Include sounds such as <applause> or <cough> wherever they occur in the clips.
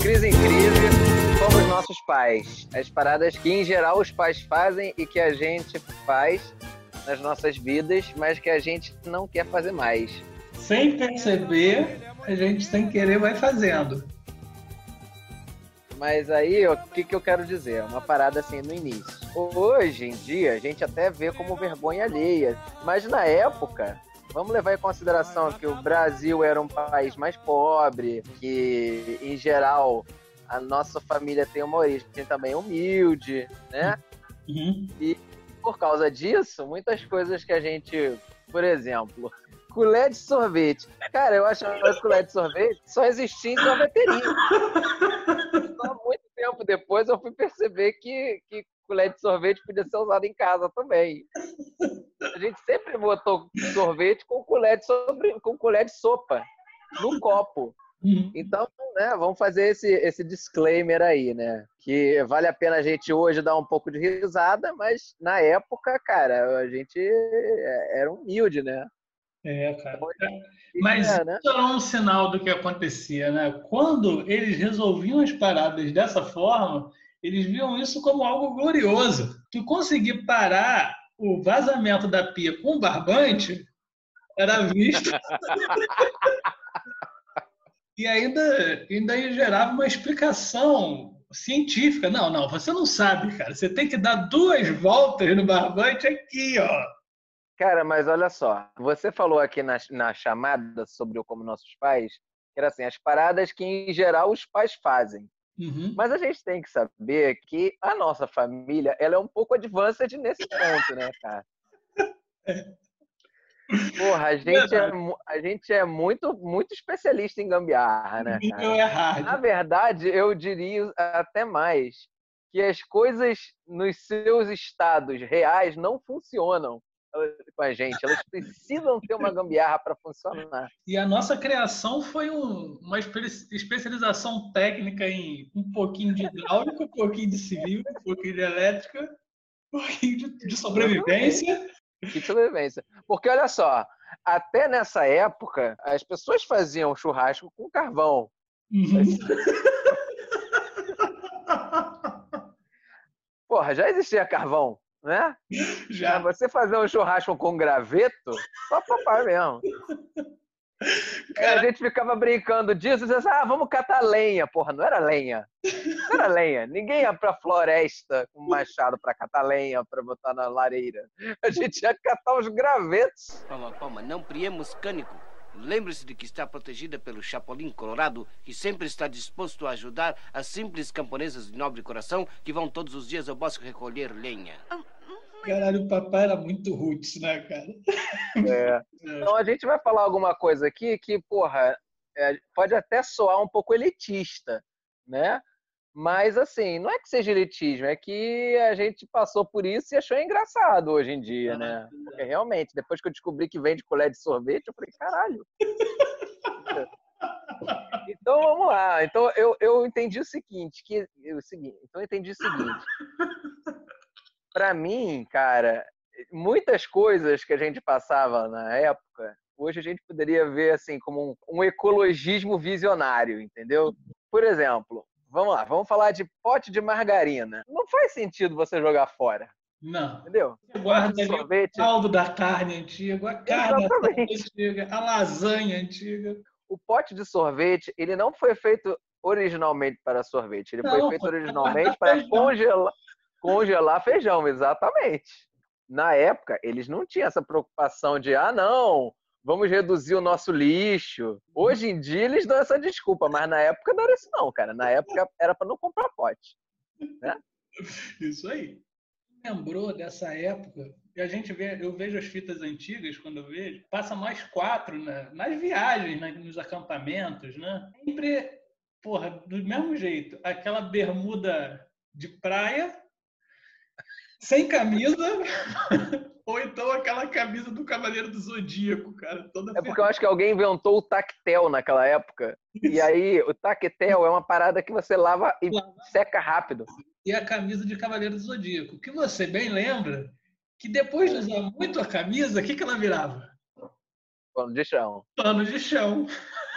crise em crise, como os nossos pais. As paradas que, em geral, os pais fazem e que a gente faz nas nossas vidas, mas que a gente não quer fazer mais. Sem perceber, a gente sem querer vai fazendo. Mas aí, o que, que eu quero dizer? Uma parada assim no início. Hoje em dia, a gente até vê como vergonha alheia. Mas na época, vamos levar em consideração que o Brasil era um país mais pobre, que, em geral, a nossa família tem uma origem também humilde, né? Uhum. E por causa disso, muitas coisas que a gente, por exemplo, colher de sorvete. Cara, eu achava que colher de sorvete só existia em sorveteria. Só muito tempo depois eu fui perceber que, que colher de sorvete podia ser usado em casa também. A gente sempre botou sorvete com colher de, sobre, com colher de sopa no copo. Uhum. Então, né, vamos fazer esse, esse disclaimer aí, né? Que vale a pena a gente hoje dar um pouco de risada, mas na época, cara, a gente é, era humilde, né? É, cara. Mas é, né? isso era um sinal do que acontecia, né? Quando eles resolviam as paradas dessa forma, eles viam isso como algo glorioso. Tu conseguir parar o vazamento da pia com barbante era visto. <laughs> e ainda, ainda gerava uma explicação científica. Não, não, você não sabe, cara. Você tem que dar duas voltas no barbante aqui, ó. Cara, mas olha só. Você falou aqui na, na chamada sobre o Como Nossos Pais, que era assim, as paradas que em geral os pais fazem. Uhum. Mas a gente tem que saber que a nossa família ela é um pouco advanced nesse ponto, né, cara? Porra, a gente, é, a gente é muito, muito especialista em gambiarra, né? Cara? Na verdade, eu diria até mais que as coisas nos seus estados reais não funcionam com a gente. Elas precisam ter uma gambiarra para funcionar. E a nossa criação foi um, uma especialização técnica em um pouquinho de hidráulica, um pouquinho de civil, um pouquinho de elétrica, um pouquinho de, de sobrevivência. De sobrevivência. Porque olha só, até nessa época, as pessoas faziam churrasco com carvão. Uhum. Porra, já existia carvão né? <laughs> Já. Você fazer um churrasco com graveto, só papai mesmo. Cara... A gente ficava brincando disso, dizia assim, ah, vamos catar lenha. Porra, não era lenha. Não era lenha. Ninguém ia pra floresta com machado pra catar lenha, pra botar na lareira. A gente ia catar os gravetos. Palma, palma, não priemos cânico. Lembre-se de que está protegida pelo Chapolin Colorado, que sempre está disposto a ajudar as simples camponesas de nobre coração que vão todos os dias ao bosque recolher lenha. Caralho, o papai era muito roots, né, cara? É. <laughs> Então a gente vai falar alguma coisa aqui que, porra, é, pode até soar um pouco elitista, né? Mas, assim, não é que seja elitismo, é que a gente passou por isso e achou engraçado hoje em dia, né? Porque realmente, depois que eu descobri que vende colher de sorvete, eu falei, caralho. <laughs> Então vamos lá. Então eu, eu entendi o seguinte, que o seguinte, então eu entendi o seguinte. Para mim, cara, muitas coisas que a gente passava na época, hoje a gente poderia ver assim como um, um ecologismo visionário, entendeu? Por exemplo, Vamos lá, vamos falar de pote de margarina. Não faz sentido você jogar fora. Não. Entendeu? Você guarda ali sorvete. o caldo da carne antiga, a carne antiga, a lasanha antiga. O pote de sorvete, ele não foi feito originalmente para sorvete. Ele não, foi feito originalmente para congelar, congelar feijão, exatamente. Na época, eles não tinham essa preocupação de, ah, não, vamos reduzir o nosso lixo. Hoje em dia eles dão essa desculpa, mas na época não era isso não, cara. Na época era para não comprar pote. Né? Isso aí. Lembrou dessa época? E a gente vê, eu vejo as fitas antigas quando eu vejo, passa mais quatro né? nas viagens, né? nos acampamentos, né? Sempre, porra, do mesmo jeito, aquela bermuda de praia, sem camisa, <laughs> ou então aquela camisa do Cavaleiro do Zodíaco, cara. Toda é porque eu acho que alguém inventou o tactel naquela época. E aí, o tactel é uma parada que você lava e lava. seca rápido. E a camisa de Cavaleiro do Zodíaco. Que você bem lembra que depois de usar muito a camisa, o que, que ela virava? Pano de chão. Pano de chão.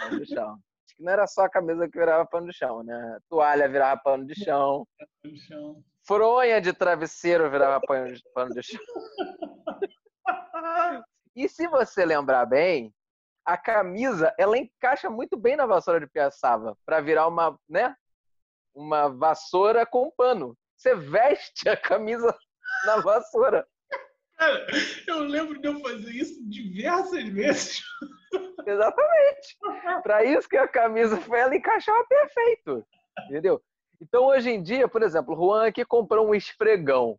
Pano de chão. que não era só a camisa que virava pano de chão, né? Toalha virava pano de chão. No chão. Fronha de travesseiro virava pano de, pano de chão. <laughs> E se você lembrar bem, a camisa ela encaixa muito bem na vassoura de piaçava para virar uma, né? Uma vassoura com pano. Você veste a camisa <laughs> na vassoura. Cara, eu lembro de eu fazer isso diversas vezes. Exatamente. Para isso que a camisa foi, ela encaixava perfeito. Entendeu? Então, hoje em dia, por exemplo, o Juan aqui comprou um esfregão.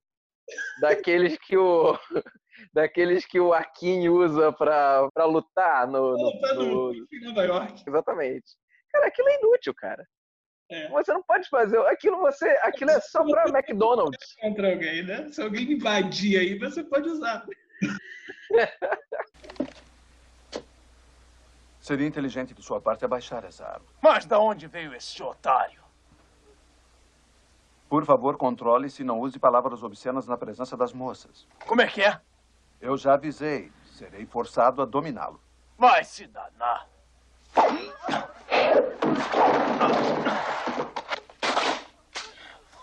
Daqueles que o. <laughs> Daqueles que o Akin usa pra, pra lutar no. no, Tá no- no em Nova York. Exatamente. Cara, aquilo é inútil, cara. É. Você não pode fazer. Aquilo você. Aquilo é só pra McDonald's. Contra alguém, né? Se alguém invadir aí, você pode usar. <laughs> Seria inteligente de sua parte abaixar essa arma. Mas da onde veio esse otário? Por favor, controle-se e não use palavras obscenas na presença das moças. Como é que é? Eu já avisei. Serei forçado a dominá-lo. Vai se danar.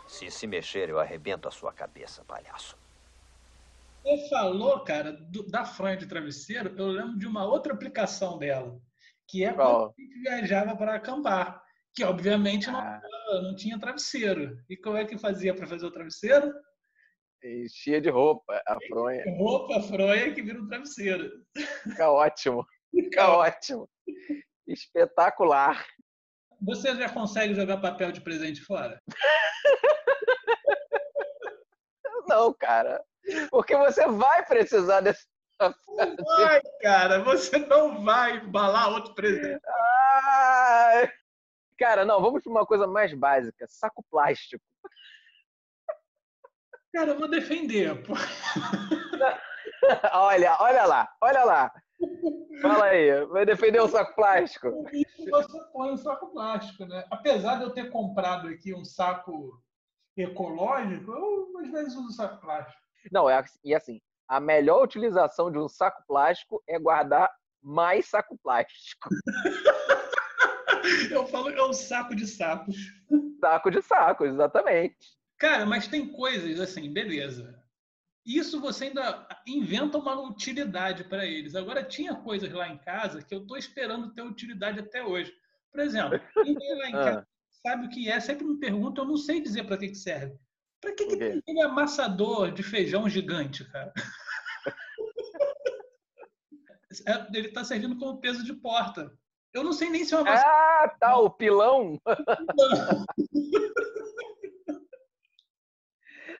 Se se mexer, eu arrebento a sua cabeça, palhaço. Você falou, cara, do- da fronha de travesseiro, eu lembro de uma outra aplicação dela, que é quando a gente viajava para acampar, que obviamente não, Ah, não tinha travesseiro. E como é que fazia para fazer o travesseiro? enchia de roupa, a fronha. Roupa, fronha que vira um travesseiro. Fica ótimo. Fica ótimo. Espetacular. Você já consegue jogar papel de presente fora? <laughs> Não, cara. Porque você vai precisar desse. Vai, cara, você não vai embalar outro presente. Ah! Cara, não, vamos para uma coisa mais básica. Saco plástico. Cara, eu vou defender. pô. <laughs> olha, olha lá, olha lá. Fala aí, vai defender o saco plástico? Você põe um saco plástico, né? Apesar de eu ter comprado aqui um saco ecológico, eu às vezes uso saco plástico. Não, é, e assim, a melhor utilização de um saco plástico é guardar mais saco plástico. <laughs> <laughs> Eu falo, é um saco de sacos. Saco de saco, exatamente. Cara, mas tem coisas assim, beleza. Isso você ainda inventa uma utilidade para eles. Agora, tinha coisas lá em casa que eu estou esperando ter utilidade até hoje. Por exemplo, ninguém lá em <laughs> Ah. casa sabe o que é, sempre me pergunta, eu não sei dizer para que, que serve. Para que, que tem aquele amassador de feijão gigante, cara? <laughs> É, Ele está servindo como peso de porta. Eu não sei nem se é uma vacina. Ah, tá, o pilão. <laughs>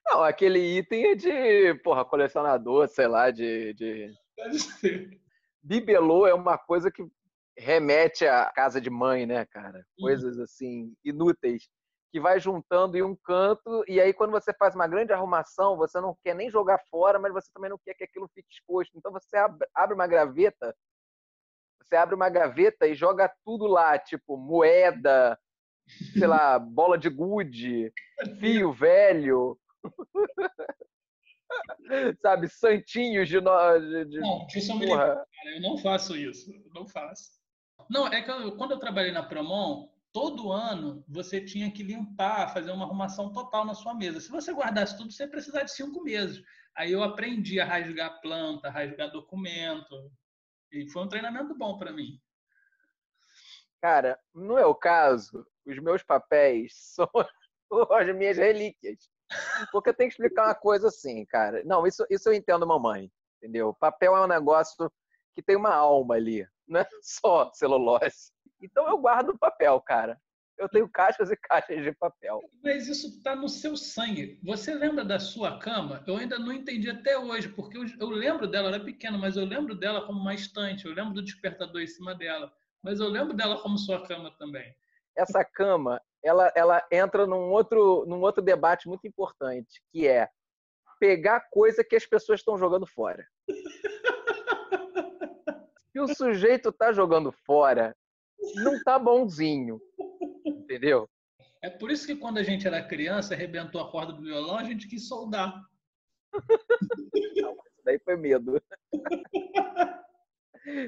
Não, aquele item é de, porra, colecionador, sei lá, de, de... Deve ser. Bibelô é uma coisa que remete à casa de mãe, né, cara? Coisas assim, inúteis, que vai juntando em um canto, e aí quando você faz uma grande arrumação, você não quer nem jogar fora, mas você também não quer que aquilo fique exposto. Então você ab- abre uma gaveta, você abre uma gaveta e joga tudo lá, tipo moeda, sei lá, bola de gude, fio velho. <laughs> Sabe, santinhos de, no... de. Não, isso eu me porra. Cara, eu não faço isso. Eu não faço. Não, é que eu- quando eu trabalhei na Promon, todo ano você tinha que limpar, fazer uma arrumação total na sua mesa. Se você guardasse tudo, você ia precisar de cinco meses. Aí eu aprendi a rasgar planta, rasgar documento. E foi um treinamento bom para mim. Cara, no meu caso, os meus papéis <laughs> são as minhas relíquias. Porque eu tenho que explicar uma coisa assim, cara. Não, isso, isso eu entendo, mamãe. Entendeu? Papel é um negócio que tem uma alma ali, <laughs> não é só celulose. Então eu guardo o papel, cara. Eu tenho caixas e caixas de papel. Mas isso está no seu sangue. Você lembra da sua cama? Eu ainda não entendi até hoje, porque eu, eu lembro dela, era pequena, mas eu lembro dela como uma estante. Eu lembro do despertador em cima dela. Mas eu lembro dela como sua cama também. Essa cama, ela, ela entra num outro, num outro debate muito importante, que é pegar coisa que as pessoas estão jogando fora. <laughs> Se o sujeito tá jogando fora, não tá bonzinho. Entendeu? É por isso que quando a gente era criança, arrebentou a corda do violão, a gente quis soldar. Isso daí foi medo. <laughs>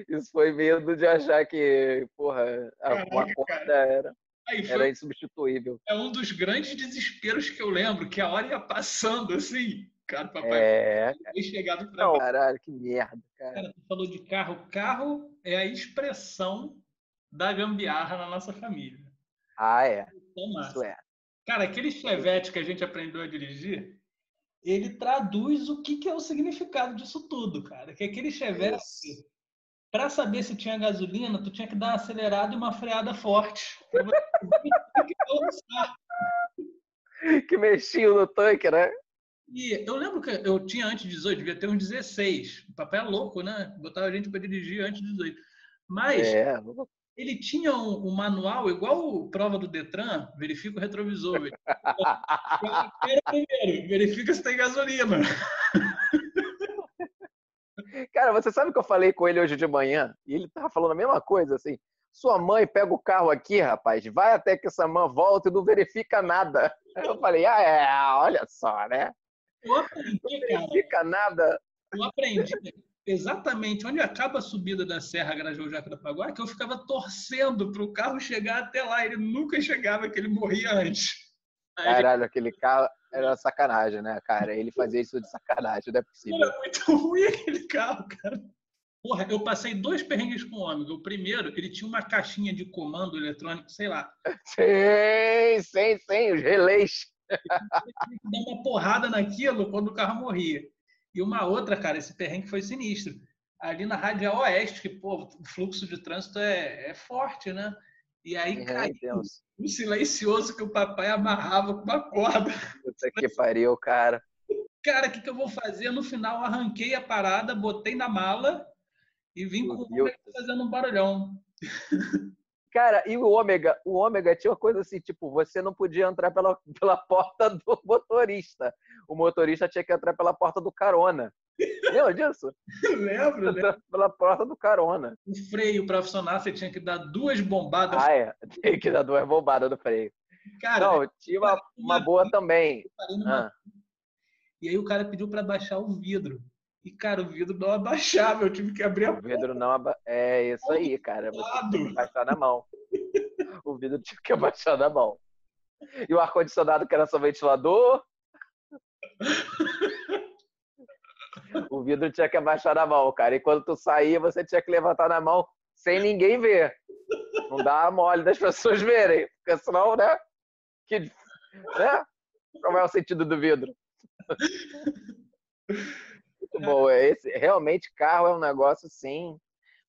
Isso foi medo de achar que, porra, a- Caraca, corda era, Aí foi, era insubstituível. é um dos grandes desesperos que eu lembro, que a hora ia passando assim. Cara, papai É, foi chegado pra não, caralho, que merda, cara. Cara, tu falou de carro. Carro é a expressão da gambiarra na nossa família. Ah, é, Então, isso é. Cara, aquele chevette que a gente aprendeu a dirigir, ele traduz o que, que é o significado disso tudo, cara. Que aquele chevette, para saber se tinha gasolina, tu tinha que dar uma acelerada e uma freada forte. <laughs> Que. Que mexia no tanque, né? E eu lembro que eu tinha antes de 18, devia ter uns 16. O papai é louco, né? Botava a gente para dirigir antes de 18. Mas É, ele tinha um, um manual igual prova do Detran, verifica o retrovisor. velho. Primeiro, verifica se tem gasolina. Cara, você sabe que eu falei com ele hoje de manhã? E ele tava falando a mesma coisa, assim. Sua mãe pega o carro aqui, rapaz, vai até que essa mãe volta e não verifica nada. Eu falei, ah, é, olha só, né? Eu aprendi, Não cara, verifica nada. eu aprendi exatamente onde acaba a subida da Serra Grajaú Jacarepaguá, que eu ficava torcendo para o carro chegar até lá. Ele nunca chegava, que ele morria antes. Aí Caralho, aquele carro era sacanagem, né, cara? Ele fazia isso de sacanagem, não é possível. Era muito <laughs> ruim aquele carro, cara. Porra, eu passei dois perrengues com o Ômega. O primeiro, ele tinha uma caixinha de comando eletrônico, sei lá. Sim, sim, sim, os relés. tinha que dar uma porrada naquilo quando o carro morria. E uma outra, cara, esse perrengue foi sinistro. Ali na Radial Oeste, que, pô, o fluxo de trânsito é, é forte, né? E aí Meu caiu Deus. um silencioso que o papai amarrava com uma corda. Puta que pariu, cara. Cara, o que, que eu vou fazer? No final, arranquei a parada, botei na mala e vim com o fazendo um barulhão. Cara, e o ômega? O ômega tinha uma coisa assim, tipo, você não podia entrar pela, <laughs> pela porta do motorista. O motorista tinha que entrar pela porta do carona. Lembra disso? <laughs> Lembro, né? Entrar <laughs> pela porta do carona. O freio para funcionar, você tinha que dar duas bombadas. Ah, é. Tem que dar duas bombadas no freio. Cara, Não, tinha uma, uma boa também. Ah, E aí o cara pediu para baixar o vidro. E, cara, o vidro não abaixava, eu tive que abrir a o vidro não aba... É isso aí, cara. Você tinha que abaixar na mão. O vidro tinha que abaixar na mão. E o ar-condicionado, que era só ventilador. O vidro tinha que abaixar na mão, cara. E quando tu saía, você tinha que levantar na mão sem ninguém ver. Não dá mole das pessoas verem. Porque senão, né? Que, né? Qual é o sentido do vidro? Muito bom. é Esse, realmente, carro é um negócio, sim.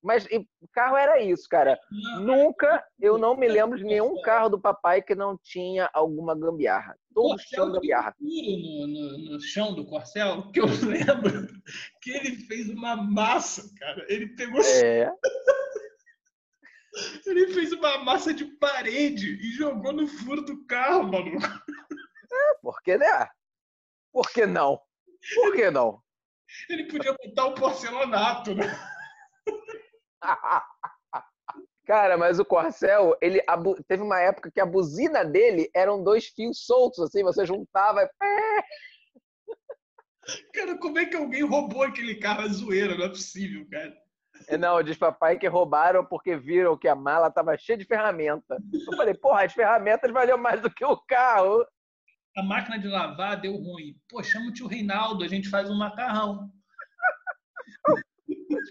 Mas e, carro era isso, cara. Nunca, eu não me lembro de nenhum carro do papai que não tinha alguma gambiarra. Todos tinham gambiarra. No, no, no chão do Corcel, que eu <laughs> lembro que ele fez uma massa, cara. Ele pegou, É, <laughs> ele fez uma massa de parede e jogou no furo do carro, maluco. por que né? Por que não? Por que não? Ele podia botar o porcelanato, né? <laughs> Cara, mas o Corcel, ele a teve uma época que a buzina dele eram dois fios soltos, assim, você juntava. e. Cara, como é que alguém roubou aquele carro? É zoeira, não é possível, cara. E Não, diz papai que roubaram porque viram que a mala tava cheia de ferramenta. Eu falei, porra, as ferramentas valiam mais do que o carro. A máquina de lavar deu ruim. Pô, chama o tio Reinaldo, a gente faz um macarrão. <laughs>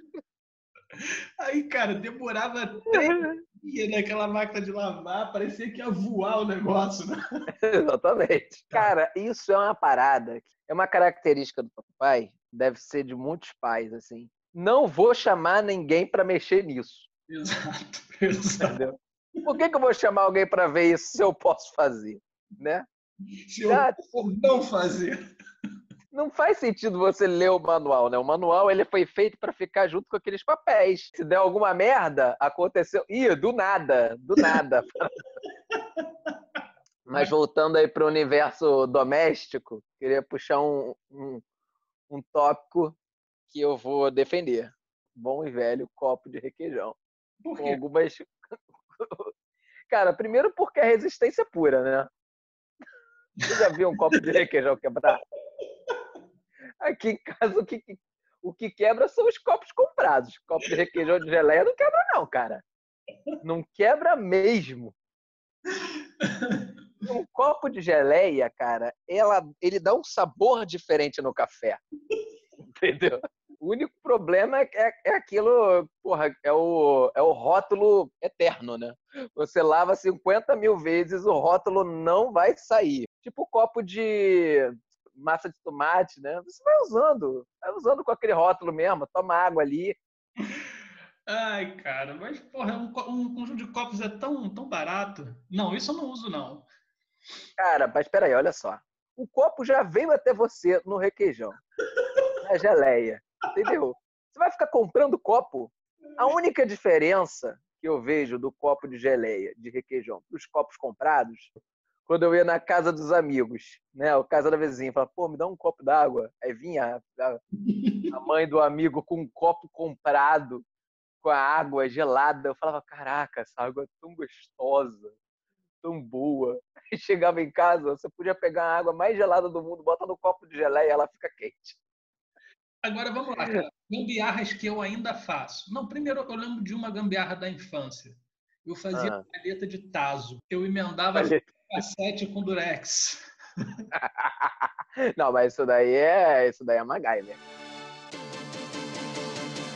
Aí, cara, demorava três dias naquela máquina de lavar, parecia que ia voar o negócio, né? <laughs> Exatamente. Cara, isso é uma parada. É uma característica do papai, deve ser de muitos pais, assim. Não vou chamar ninguém para mexer nisso, Exato, <laughs> exato. entendeu? Por que, que eu vou chamar alguém para ver isso se eu posso fazer, né? Se eu Ah, for não fazer. Não faz sentido você ler o manual, né? O manual ele foi feito para ficar junto com aqueles papéis. Se der alguma merda, aconteceu. Ih, do nada, do nada. Mas voltando aí para o universo doméstico, queria puxar um, um, um tópico que eu vou defender. Bom e velho copo de requeijão. Por Com quê? algumas. <laughs> Cara, primeiro porque é resistência pura, né? Você já viu um copo de requeijão quebrar? Aqui em casa, o que, O que quebra são os copos comprados. Copo de requeijão de geleia não quebra, não, cara. Não quebra mesmo. Um copo de geleia, cara, ela, ele dá um sabor diferente no café. Entendeu? O único problema é, é, é aquilo, porra, é o, é o rótulo eterno, né? Você lava 50 mil vezes, o rótulo não vai sair. Tipo copo de massa de tomate, né? Você vai usando, vai usando com aquele rótulo mesmo, toma água ali. Ai, cara, mas porra, um, um conjunto de copos é tão, tão barato. Não, isso eu não uso, não. Cara, mas peraí, olha só. O copo já veio até você no requeijão, na geleia, entendeu? Você vai ficar comprando copo? A única diferença que eu vejo do copo de geleia, de requeijão, para os copos comprados, quando eu ia na casa dos amigos, né? O casa da vizinha, falava, pô, me dá um copo d'água. Aí vinha a, a, mãe do amigo com um copo comprado, com a água gelada. Eu falava, caraca, essa água é tão gostosa, tão boa. <laughs> Aí chegava em casa, você podia pegar a água mais gelada do mundo, bota no copo de geleia e ela fica quente. Agora vamos lá, cara. gambiarras que eu ainda faço. Não, primeiro eu lembro de uma gambiarra da infância. Eu fazia ah. palheta de taso. Eu emendava palheta. Cassete com durex. <laughs> Não, mas isso daí é isso daí é MacGyver.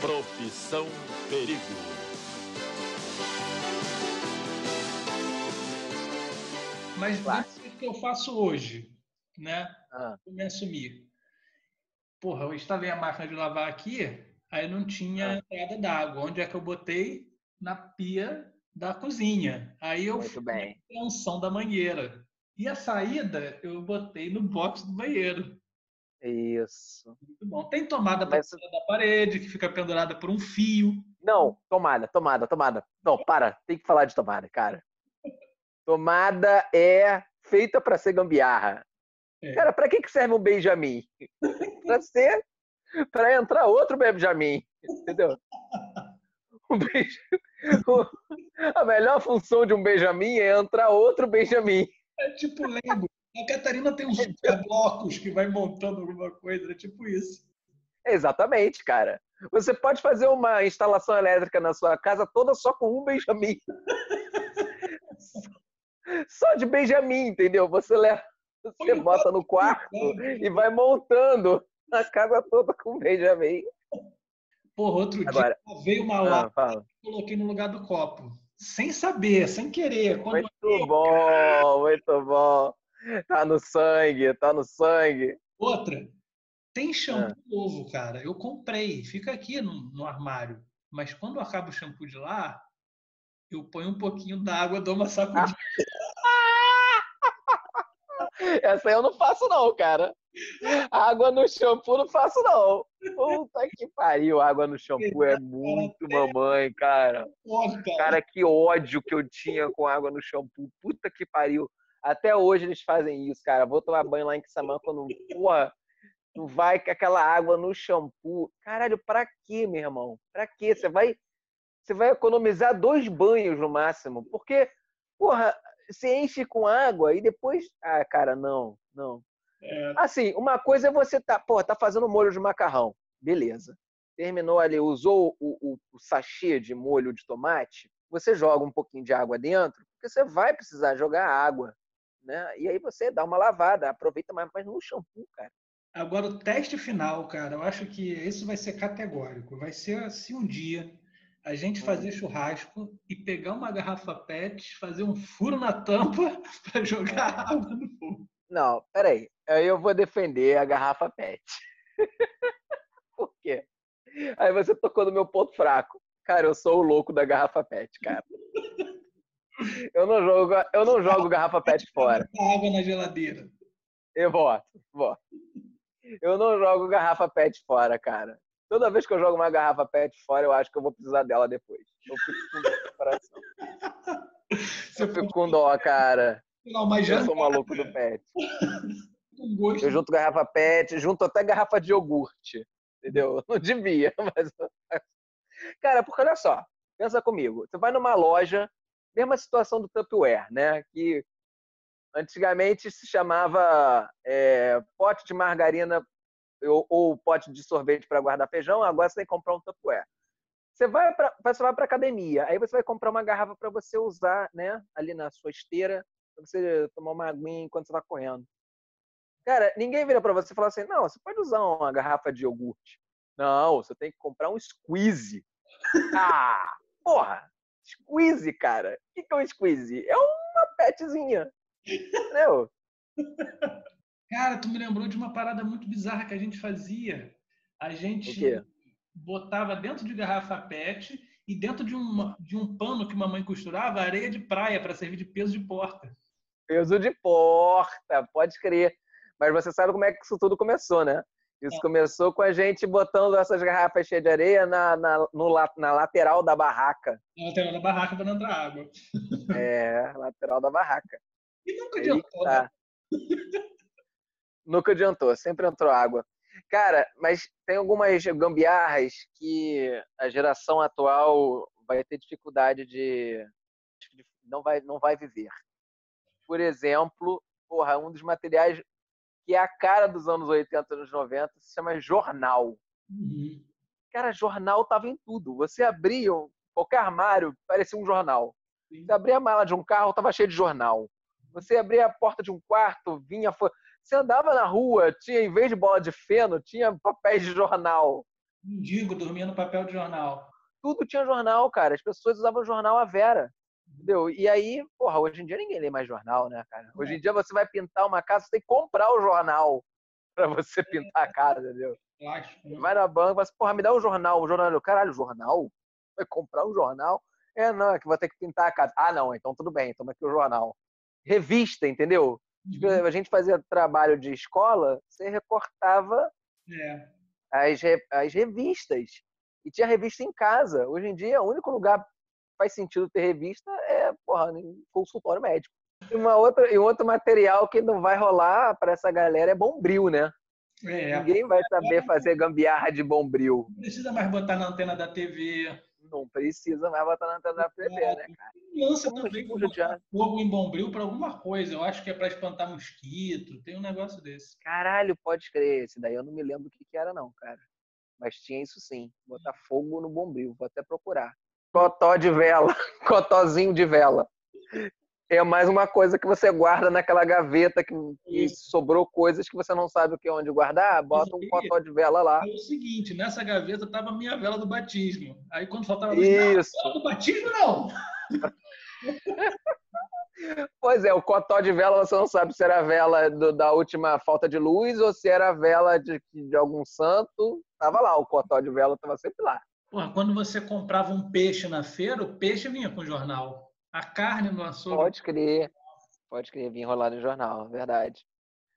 Profissão Perigo. Mas o que eu faço hoje, né? Ah. Eu me assumir. Porra, eu instalei a máquina de lavar aqui, aí não tinha ah. entrada d'água. Onde é que eu botei? Na pia da cozinha. Aí eu Muito bem. a unção da banheira. E a saída eu botei no box do banheiro. Isso. Muito bom. Tem tomada Mas... da parede, que fica pendurada por um fio. Não, tomada, tomada, tomada. Não, para, tem que falar de tomada, cara. Tomada é feita para ser gambiarra. É. Cara, para que, que serve um Benjamin? para ser. para entrar outro Benjamin. Entendeu? <laughs> Um Benjamin, <laughs> a melhor função de um Benjamin é entrar outro Benjamin. É tipo Lego. A Catarina tem uns blocos que vai montando alguma coisa, é tipo isso. Exatamente, cara. Você pode fazer uma instalação elétrica na sua casa toda só com um Benjamin. <laughs> só de Benjamin, entendeu? Você leva, você bota no quarto e vai montando a casa toda com Benjamin. Porra, outro Agora, dia veio uma ah, coloquei no lugar do copo. Sem saber, sem querer. Quando muito eu... bom, muito bom. Tá no sangue, tá no sangue. Outra, tem shampoo ah. novo, cara. Eu comprei, fica aqui no, no armário. Mas quando acaba o shampoo de lá, eu ponho um pouquinho d'água, dou uma sacudida. <laughs> Essa aí eu não faço, não, cara. Água no shampoo não faço, não. Puta que pariu, água no shampoo é muito mamãe, cara. Cara, que ódio que eu tinha com água no shampoo. Puta que pariu. Até hoje eles fazem isso, cara. Vou tomar banho lá em Kissamã quando, porra, tu vai com aquela água no shampoo. Caralho, pra quê, meu irmão? Pra quê? Você vai, você vai economizar dois banhos no máximo. Porque, porra, você enche com água e depois. Ah, cara, não, não. É. Assim, uma coisa é você tá, pô, tá fazendo molho de macarrão. Beleza. Terminou ali, usou o, o, o sachê de molho de tomate, você joga um pouquinho de água dentro, porque você vai precisar jogar água. Né? E aí você dá uma lavada, aproveita mais, mas no shampoo, cara. Agora, o teste final, cara, eu acho que isso vai ser categórico. Vai ser se um dia a gente fazer hum. churrasco e pegar uma garrafa PET, fazer um furo na tampa <laughs> para jogar é. água no fogo. Não, peraí. Aí eu vou defender a garrafa PET. <laughs> Por quê? Aí você tocou no meu ponto fraco. Cara, eu sou o louco da garrafa PET, cara. Eu não jogo, eu não jogo garrafa PET fora. Água na geladeira. Eu voto, voto. Eu não jogo garrafa PET fora, cara. Toda vez que eu jogo uma garrafa PET fora, eu acho que eu vou precisar dela depois. Eu fico com dó no coração. <laughs> Eu fico com dó, cara. Não, mas já eu sou maluco do PET. <laughs> Eu junto garrafa PET, junto até garrafa de iogurte. Entendeu? Não devia, <laughs> mas. Cara, porque olha só, pensa comigo. Você vai numa loja, mesma situação do Tupperware, né? Que antigamente se chamava é, pote de margarina ou, ou pote de sorvete para guardar feijão, agora você tem que comprar um Tupperware. Você vai para você vai para academia, aí você vai comprar uma garrafa para você usar, né, ali na sua esteira, para você tomar uma aguinha enquanto você está correndo. Cara, ninguém vira para você e fala assim: "Não, você pode usar uma garrafa de iogurte". Não, você tem que comprar um squeeze. Ah, porra! Squeeze, cara. O que, é um squeeze? É uma petzinha. Entendeu? Cara, tu me lembrou de uma parada muito bizarra que a gente fazia. A gente botava dentro de garrafa PET e dentro de, uma, de um pano que mamãe costurava areia de praia para servir de peso de porta. Peso de porta, pode crer. Mas você sabe como é que isso tudo começou, né? Isso É. começou com a gente botando essas garrafas cheias de areia na, na, no na lateral da barraca. Na lateral da barraca para não entrar água. <laughs> É, lateral da barraca. E nunca Aí adiantou, né? tá. <laughs> Nunca adiantou, sempre entrou água. Cara, mas tem algumas gambiarras que a geração atual vai ter dificuldade de. de- não vai, não vai viver. Por exemplo, porra, um dos materiais que é a cara dos anos 80 anos 90 se chama jornal. Uhum. Cara, jornal tava em tudo. Você abria qualquer armário, parecia um jornal. Sim. Você abria a mala de um carro, tava cheio de jornal. Você abria a porta de um quarto, vinha. fo- Você andava na rua, tinha, em vez de bola de feno, tinha papéis de jornal. Mendigo dormia no papel de jornal. Tudo tinha jornal, cara. As pessoas usavam jornal à vera. Entendeu? E aí, porra, hoje em dia ninguém lê mais jornal, né, cara? Hoje em dia você vai pintar uma casa, você tem que comprar o jornal <laughs> pra você pintar a casa, entendeu? Né? Vai na banca e fala assim, porra, me dá um jornal. O jornal, eu, caralho, jornal? Vai comprar um jornal? É, não, é que vou ter que pintar a casa. Ah, não, então tudo bem, toma aqui o jornal. Revista, entendeu? Tipo, Uhum. A gente fazia trabalho de escola, você recortava É. as, re- as revistas. E tinha revista em casa. Hoje em dia, o único lugar faz sentido ter revista é, porra, em consultório médico. E, uma outra, e outro material que não vai rolar para essa galera é bombril, né? É. Ninguém vai saber fazer gambiarra de bombril. Não precisa mais botar na antena da TV. Não precisa mais botar na antena da TV, né, cara? Lança também fogo em bombril para alguma coisa. Eu acho que é para espantar mosquito. Tem um negócio desse. Caralho, pode crer. Esse daí eu não me lembro o que, que era, não, cara. Mas tinha isso sim. Botar fogo no bombril. Vou até procurar. Cotó de vela. <laughs> Cotózinho de vela. É mais uma coisa que você guarda naquela gaveta que, que Isso. sobrou coisas que você não sabe o que onde guardar. Bota um cotó de vela lá. É o seguinte, nessa gaveta tava a minha vela do batismo. Aí quando faltava luz, não, Isso. vela do batismo não. <laughs> Pois é, o cotó de vela você não sabe se era a vela do- da última falta de luz ou se era a vela de, de algum santo. Tava lá, o cotó de vela tava sempre lá. Porra, quando você comprava um peixe na feira, o peixe vinha com jornal. A carne no açougue. Pode crer. Pode crer, vir enrolado em jornal, verdade.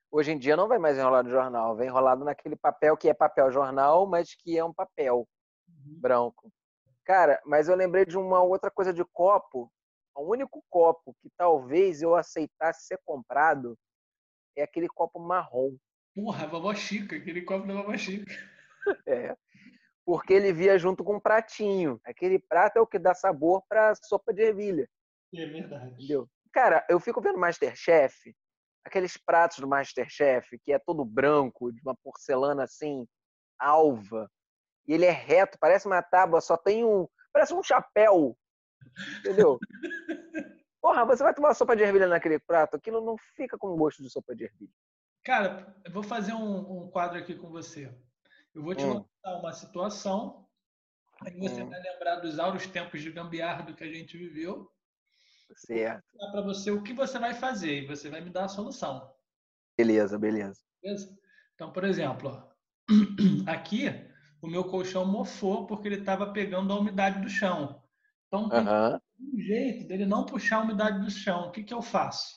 Hoje em dia não vem mais enrolado em jornal, vem enrolado naquele papel que é papel jornal, mas que é um papel branco. Cara, mas eu lembrei de uma outra coisa de copo. O único copo que talvez eu aceitasse ser comprado é aquele copo marrom. Porra, vovó Chica, aquele copo da vovó Chica. É. Porque ele via junto com um pratinho. Aquele prato é o que dá sabor para sopa de ervilha. É verdade. Entendeu? Cara, eu fico vendo Masterchef, aqueles pratos do Masterchef, que é todo branco, de uma porcelana assim, alva, e ele é reto, parece uma tábua, só tem um. Parece um chapéu. Entendeu? <laughs> Porra, você vai tomar sopa de ervilha naquele prato, aquilo não fica com gosto de sopa de ervilha. Cara, eu vou fazer um, um quadro aqui com você. Eu vou te Hum. lançar uma situação. Aí você Hum. vai lembrar dos auros tempos de gambiarra do que a gente viveu. Certo. Vou para você o que você vai fazer e você vai me dar a solução. Beleza, beleza. Beleza? Então, por exemplo, ó, <clears throat> aqui o meu colchão mofou porque ele estava pegando a umidade do chão. Então, tem Aham. um jeito dele não puxar a umidade do chão. O que, que eu faço?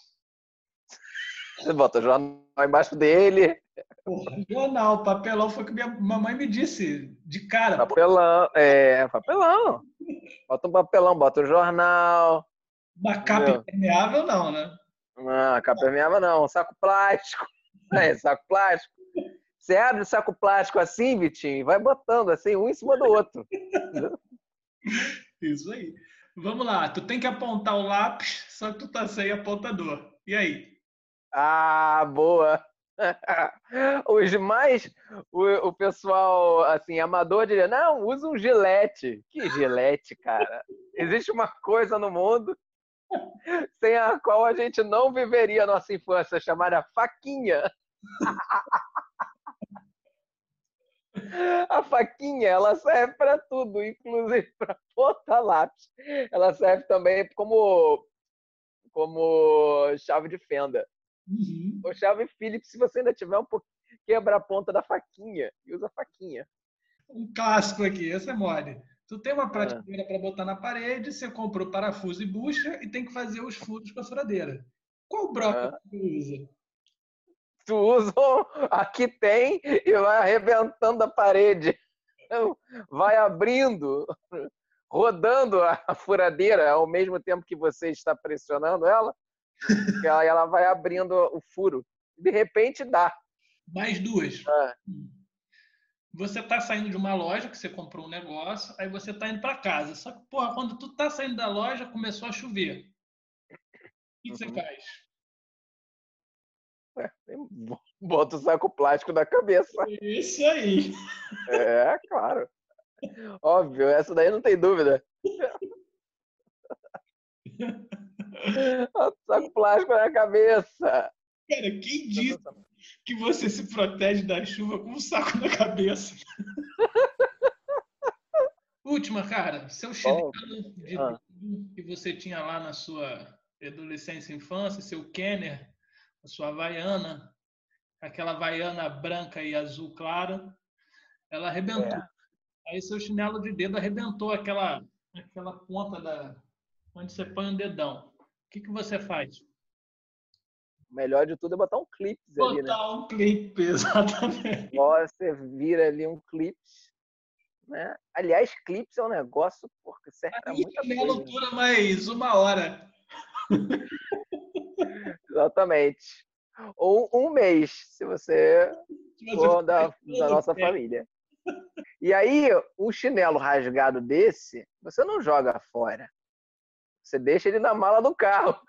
<laughs> Você bota o jornal embaixo dele, Porra, jornal, papelão, foi o que minha mamãe me disse de cara. papelão. É, papelão. Bota um papelão, bota um jornal. Uma capa impermeável, não, né? Não, capa permeável não, saco plástico. <laughs> É, saco plástico. Você abre o saco plástico assim, Vitinho, e vai botando assim, um em cima do outro. <laughs> Isso aí. Vamos lá, tu tem que apontar o lápis, só que tu tá sem apontador. E aí? Ah, boa. <laughs> Os mais. O, o pessoal, assim, amador diria: não, usa um gilete. Que gilete, cara? Existe uma coisa no mundo <laughs> sem a qual a gente não viveria a nossa infância, chamada faquinha. <laughs> A faquinha, ela serve para tudo, inclusive para ponta lápis. Ela serve também como como chave de fenda. Uhum. Ou chave Phillips, se você ainda tiver um pouquinho, quebra a ponta da faquinha e usa a faquinha. Um clássico aqui, esse é mole. Tu tem Ah. uma prateleira para botar na parede, você comprou parafuso e bucha e tem que fazer os furos com a furadeira. Qual broca Ah. tu usa? Tu usa o- aqui tem e vai arrebentando a parede. Vai abrindo, rodando a furadeira ao mesmo tempo que você está pressionando ela. Que <laughs> aí ela vai abrindo o furo. De repente dá. Mais duas. Ah. Você tá saindo de uma loja que você comprou um negócio, aí você tá indo para casa. Só que, porra, quando tu tá saindo da loja, começou a chover. O que, que você Uhum. faz? Bota o saco plástico na cabeça. Isso aí. É, claro. Óbvio, essa daí não tem dúvida. <laughs> O saco plástico na cabeça. Cara, quem disse que você se protege da chuva com um saco na cabeça? <laughs> Última, cara. Seu chinelo de Ah. dedo que você tinha lá na sua adolescência e infância, seu Kenner, a sua Havaiana, aquela Havaiana branca e azul claro, ela arrebentou. É. Aí seu chinelo de dedo arrebentou aquela, aquela ponta da onde você põe o dedão. O que, que você faz? O melhor de tudo é botar um clipe ali, né? Botar um clipe, <laughs> exatamente. Você vira ali um clipe, né? Aliás, clips é um negócio porque serve pra muita chinelo coisa. dura mais uma hora. <laughs> Exatamente. Ou um mês, se você for da, da nossa bem. família. E aí, um chinelo rasgado desse, você não joga fora. Você deixa ele na mala do carro.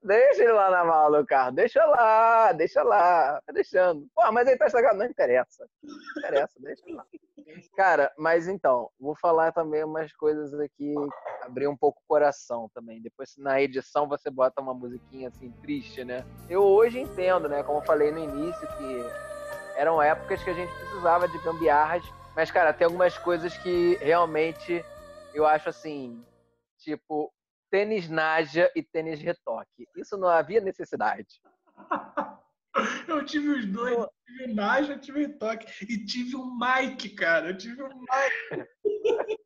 Deixa ele lá na mala do carro. Deixa lá, deixa lá. Tá deixando. Pô, mas ele tá estragado. Não interessa. Não interessa, deixa lá. Cara, mas então, vou falar também umas coisas aqui, abrir um pouco o coração também. Depois, na edição, você bota uma musiquinha assim, triste, né? Eu hoje entendo, né? Como eu falei no início, que eram épocas que a gente precisava de gambiarras. Mas, cara, tem algumas coisas que realmente eu acho assim, tipo, tênis Naja e tênis retoque. Isso não havia necessidade. <laughs> Eu tive os dois, eu tive o Naja, tive o Toque e tive o Mike, cara. Eu tive o Mike. <laughs>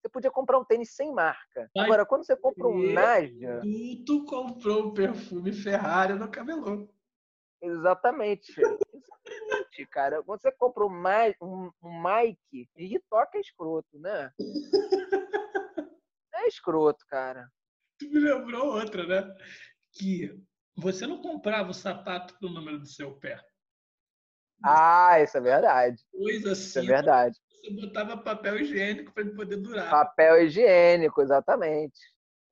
Você podia comprar um tênis sem marca. Mas- Agora, quando você compra um Naja, Tu, comprou o perfume Ferrari no camelô. Exatamente. Exatamente, cara. Quando você compra um, Ma- um, um Mike, retoque é escroto, né? É escroto, cara. Tu me lembrou outra, né? Que você não comprava o sapato pro número do seu pé. Ah, isso é verdade. Coisa Isso é assim, verdade. você botava papel higiênico para ele poder durar. Papel higiênico, exatamente.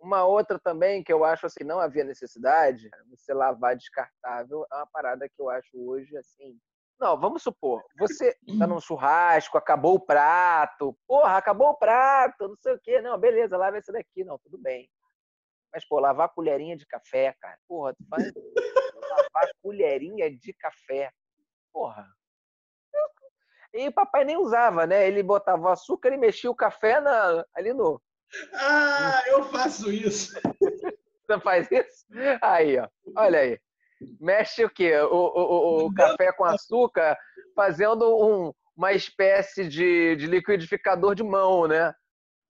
Uma outra também que eu acho assim, não havia necessidade, você lavar descartável é uma parada que eu acho hoje assim. Não, vamos supor, você tá num churrasco, acabou o prato, porra, acabou o prato, não sei o quê. Não, beleza, lava esse daqui, não, tudo bem. Mas, pô, lavar colherinha de café, cara, porra, tu faz lavar colherinha de café, porra. E o papai nem usava, né? Ele botava o açúcar e mexia o café na, ali no, Ah, eu faço isso. Você faz isso? Aí, ó. Olha aí. Mexe o quê? O, o, o- café com açúcar fazendo um- uma espécie de, de liquidificador de mão, né?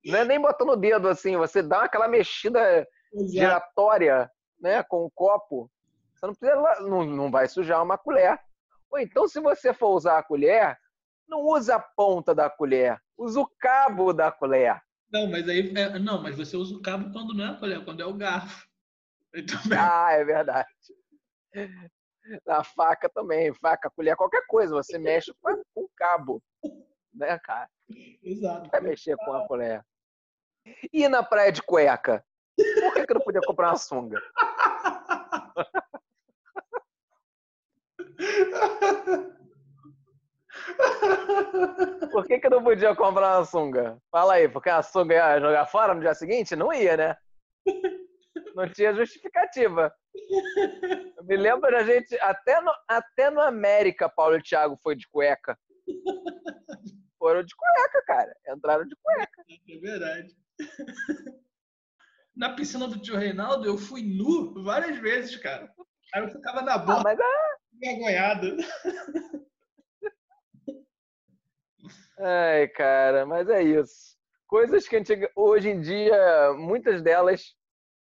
Não é nem botando o dedo assim, você dá aquela mexida Exato. giratória, né? Com o copo. Você não precisa, não, não vai sujar uma colher. Ou então, se você for usar a colher, não usa a ponta da colher, usa o cabo da colher. Não, mas aí. É, não, mas você usa o cabo quando não é a colher, quando é o garfo. <laughs> Também... Então, né? Ah, é verdade. Na faca também, faca, colher, qualquer coisa, você mexe com o cabo. Né, cara? Exato. Vai mexer com a colher. E na praia de cueca? Por que, que eu não podia comprar uma sunga? <laughs> <laughs> Por que, que não podia comprar uma sunga? Fala aí, porque a sunga ia jogar fora no dia seguinte? Não ia, né? <laughs> Não tinha justificativa. Eu me lembro da gente, até no, até no América, Paulo e Thiago foi de cueca. Foram de cueca, cara. Entraram de cueca. É verdade. Na piscina do tio Reinaldo, eu fui nu várias vezes, cara. Aí eu ficava na Ah, bola, mas é, envergonhado. Ai, cara, mas é isso. Coisas que antiga, hoje em dia, muitas delas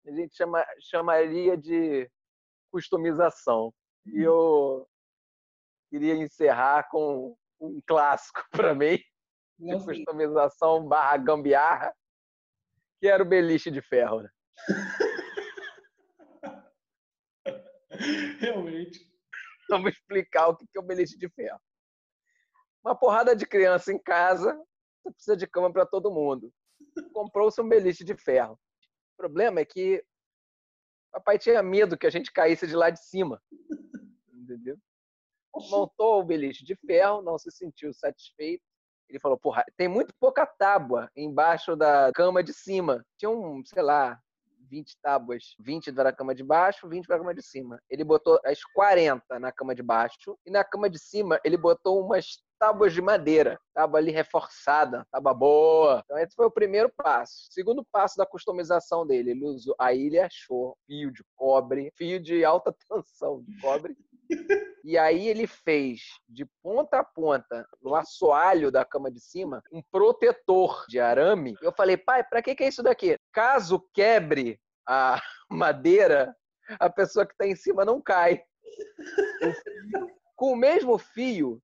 a gente chama, chamaria de customização. E eu queria encerrar com um clássico <laughs> para mim, de customização barra gambiarra, que era o beliche de ferro. né? <laughs> Realmente. Vamos explicar o que é o beliche de ferro. Uma porrada de criança em casa, você precisa de cama para todo mundo. Comprou-se um beliche de ferro. O problema é que papai tinha medo que a gente caísse de lá de cima. Entendeu? Montou o beliche de ferro, não se sentiu satisfeito. Ele falou, porra, tem muito pouca tábua embaixo da cama de cima. Tinha um, sei lá, 20 tábuas. 20 para a cama de baixo, 20 para a cama de cima. Ele botou as 40 na cama de baixo e na cama de cima ele botou umas tábuas de madeira. Tábua ali reforçada, tábua boa. Então esse foi o primeiro passo. Segundo passo da customização dele, ele usou, aí ele achou fio de cobre, fio de alta <laughs> tensão de cobre. E aí ele fez de ponta a ponta, no assoalho da cama de cima, um protetor de arame. Eu falei, pai, pra que, que é isso daqui? Caso quebre a <laughs> madeira, a pessoa que está em cima não cai. <laughs> Com o mesmo fio,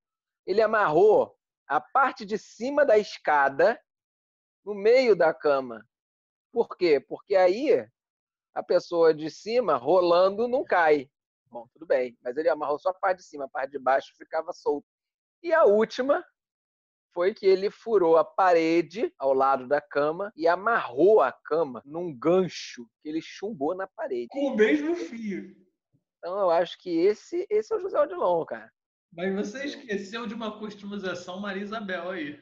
ele amarrou a parte de cima da escada no meio da cama. Por quê? Porque aí a pessoa de cima rolando não cai. Bom, tudo bem, mas ele amarrou só a parte de cima, a parte de baixo ficava solta. E a última foi que ele furou a parede ao lado da cama e amarrou a cama num gancho que ele chumbou na parede. Com o mesmo fio. Então eu acho que esse, esse é o José Odilon, cara. Mas você esqueceu de uma customização Maria Isabel aí.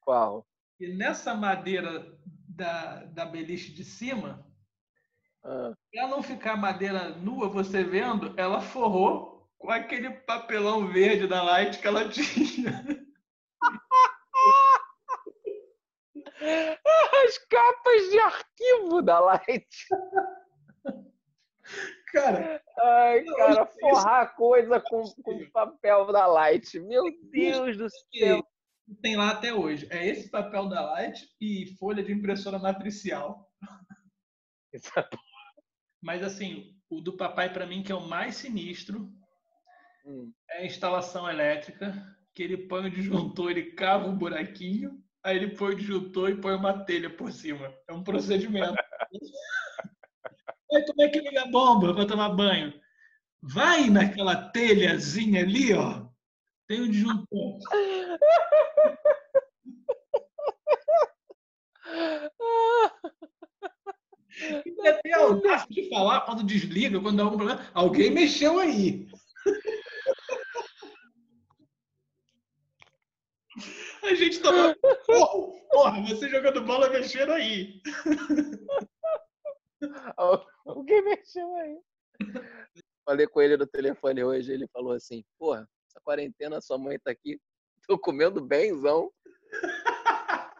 Qual? E nessa madeira da, da beliche de cima, Ah, Pra não ficar madeira nua, você vendo, ela forrou com aquele papelão verde da Light que ela <laughs> tinha. As capas de arquivo da Light. <laughs> Cara, Ai, cara, isso- forrar coisa com, com papel da Light. Meu Deus do céu. tem lá até hoje. É esse papel da Light e folha de impressora matricial. <laughs> Mas assim, o do papai para mim que é o mais sinistro Hum. é a instalação elétrica, que ele põe o disjuntor, ele cava um buraquinho, aí ele põe o disjuntor e põe uma telha por cima. É um procedimento. <laughs> como é que liga bomba para tomar banho? Vai naquela telhazinha ali, ó. Tem um disjuntor. E até a audácia de falar quando desliga, quando dá algum problema. Alguém mexeu aí. A gente tava. Porra, porra, você jogando bola mexendo aí. Alguém <laughs> mexeu aí. Falei com ele no telefone hoje, ele falou assim, porra, essa quarentena sua mãe tá aqui, <laughs> tô comendo benzão. <laughs>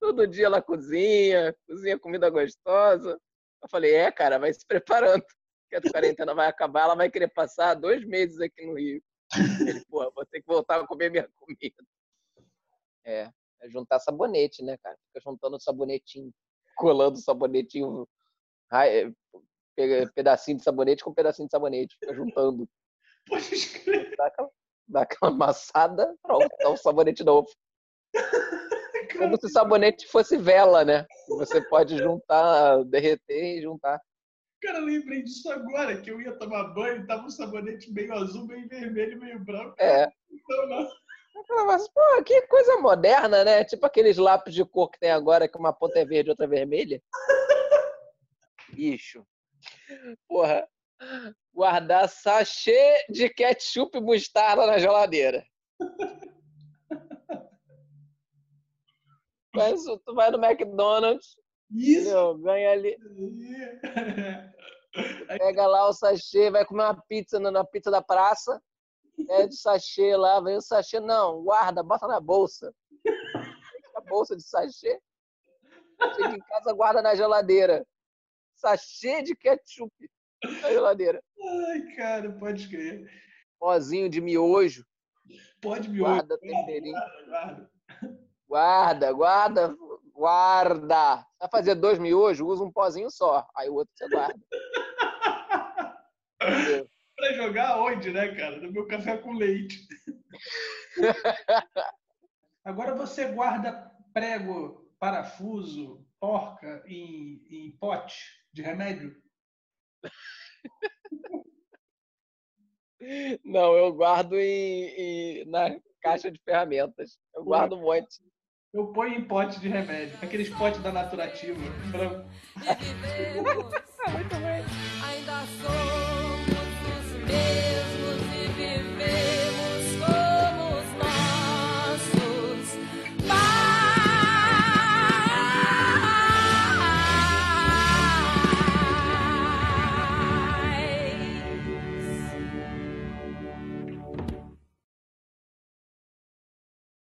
Todo dia ela cozinha, cozinha comida gostosa. Eu falei, é, cara, vai se preparando. Que a quarentena vai acabar, ela vai querer passar dois meses aqui no Rio. Ele, porra, vou ter que voltar a comer minha comida. É, é juntar sabonete, né, cara? Fica juntando sabonetinho, colando sabonetinho, pega pedacinho de sabonete com pedacinho de sabonete, juntando. Pode escrever. Dá aquela, dá aquela amassada, pronto, é um sabonete novo. Como se o sabonete fosse vela, né? Você pode juntar, derreter e juntar. Cara, eu lembrei disso agora, que eu ia tomar banho e tava um sabonete meio azul, meio vermelho, meio branco. É. Então, não. Eu falava assim, pô, que coisa moderna, né? Tipo aqueles lápis de cor que tem agora, que uma ponta é verde e outra é vermelha. Bicho. Porra. Guardar sachê de ketchup e mostarda na geladeira. Mas tu vai no McDonald's, Isso. Ganha ali. <laughs> Pega lá o sachê, vai comer uma pizza na pizza da praça pede o sachê lá, vem o sachê, não, guarda, bota na bolsa. A bolsa de sachê. Chega em casa, guarda na geladeira. Sachê de ketchup na geladeira. Ai, cara, pode crer. Pozinho de miojo. Pode me Guarda, temperinho. Guarda, Guarda, guarda, guarda. Vai fazer dois miojos, usa um pozinho só. Aí o outro você guarda. <laughs> Entendeu? Pra jogar onde, né, cara? No meu café com leite. <laughs> Agora você guarda prego, parafuso, porca em, em pote de remédio? <laughs> Não, eu guardo em, em- na caixa de ferramentas. Eu guardo um monte. Eu ponho em pote de remédio. Aqueles potes da Naturativa. branco. <laughs> Muito bem. baby.